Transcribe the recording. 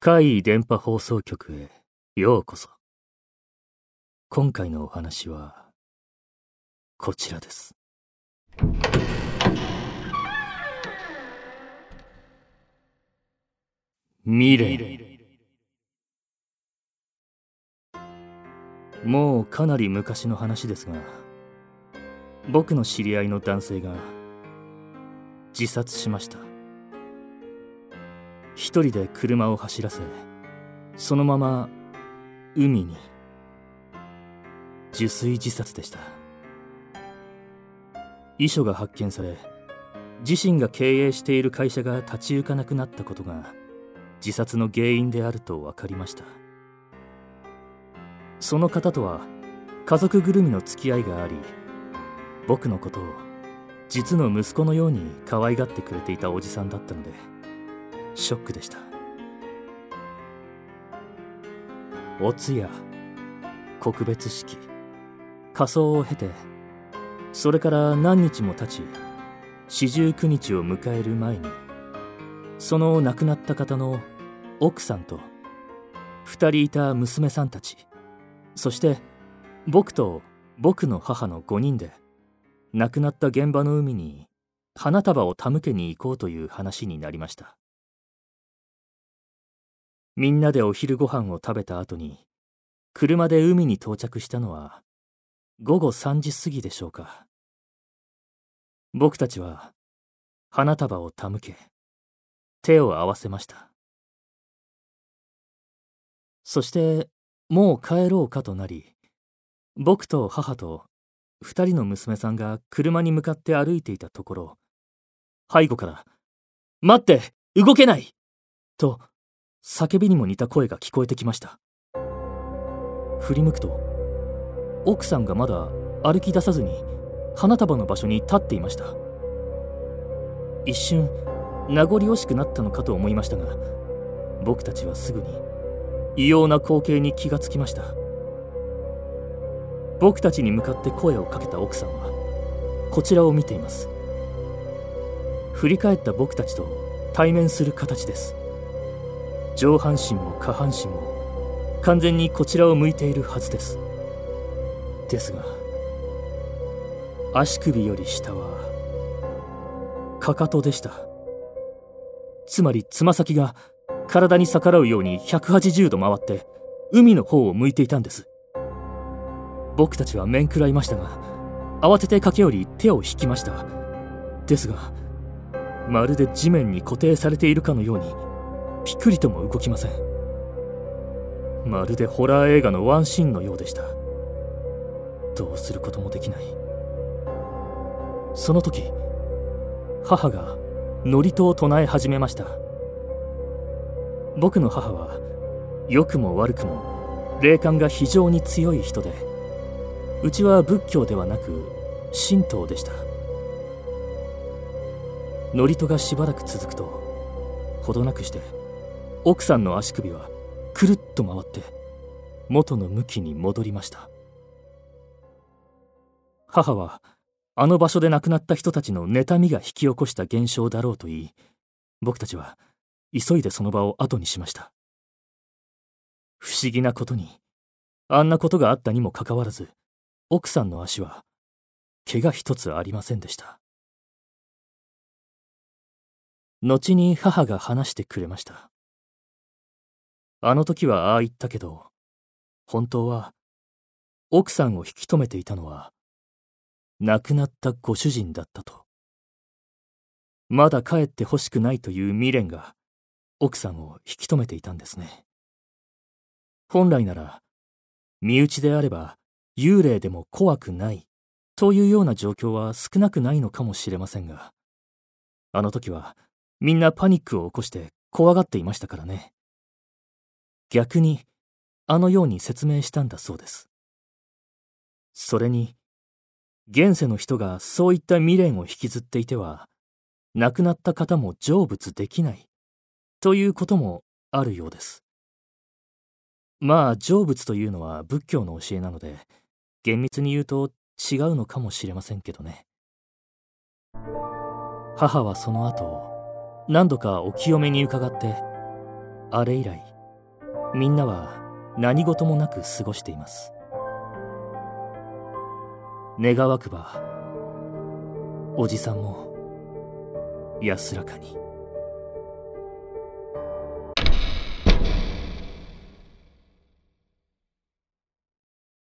怪異電波放送局へようこそ。今回のお話は、こちらです。未練。もうかなり昔の話ですが、僕の知り合いの男性が自殺しました。一人で車を走らせそのまま海に。受水自殺でした。遺書が発見され自身が経営している会社が立ち行かなくなったことが自殺の原因であると分かりました。その方とは家族ぐるみの付き合いがあり僕のことを実の息子のように可愛がってくれていたおじさんだったのでショックでした。お通夜告別式仮装を経てそれから何日も経ち四十九日を迎える前にその亡くなった方の奥さんと二人いた娘さんたちそして僕と僕の母の5人で亡くなった現場の海に花束を手向けに行こうという話になりましたみんなでお昼ご飯を食べた後に、車で海に到着したのは、午後3時過ぎでしょうか。僕たちは、花束を手向け、手を合わせました。そして、もう帰ろうかとなり、僕と母と二人の娘さんが車に向かって歩いていたところ、背後から、待って動けない！と叫びにも似た声が聞こえてきました。振り向くと奥さんがまだ歩き出さずに花束の場所に立っていました。一瞬名残惜しくなったのかと思いましたが僕たちはすぐに異様な光景に気がつきました。僕たちに向かって声をかけた奥さんはこちらを見ています。振り返った僕たちと対面する形です。上半身も下半身も完全にこちらを向いているはずです。ですが足首より下はかかとでした。つまりつま先が体に逆らうように180度回って海の方を向いていたんです。僕たちは面食らいましたが慌てて駆け寄り手を引きました。ですがまるで地面に固定されているかのようにピクリとも動きません。まるでホラー映画のワンシーンのようでした。どうすることもできない。その時母が祝詞を唱え始めました。僕の母は良くも悪くも霊感が非常に強い人でうちは仏教ではなく神道でした。祝詞がしばらく続くとほどなくして奥さんの足首はくるっと回って元の向きに戻りました。母はあの場所で亡くなった人たちの妬みが引き起こした現象だろうと言い僕たちは急いでその場を後にしました。不思議なことにあんなことがあったにもかかわらず奥さんの足は怪我一つありませんでした後に母が話してくれましたあの時はああ言ったけど、本当は、奥さんを引き止めていたのは、亡くなったご主人だったと。まだ帰ってほしくないという未練が、奥さんを引き止めていたんですね。本来なら、身内であれば、幽霊でも怖くない、というような状況は少なくないのかもしれませんが、あの時は、みんなパニックを起こして怖がっていましたからね。逆にあのように説明したんだそうです。それに、現世の人がそういった未練を引きずっていては、亡くなった方も成仏できない、ということもあるようです。まあ、成仏というのは仏教の教えなので、厳密に言うと違うのかもしれませんけどね。母はその後、何度かお清めに伺って、あれ以来、みんなは何事もなく過ごしています。願わくば、おじさんも安らかに。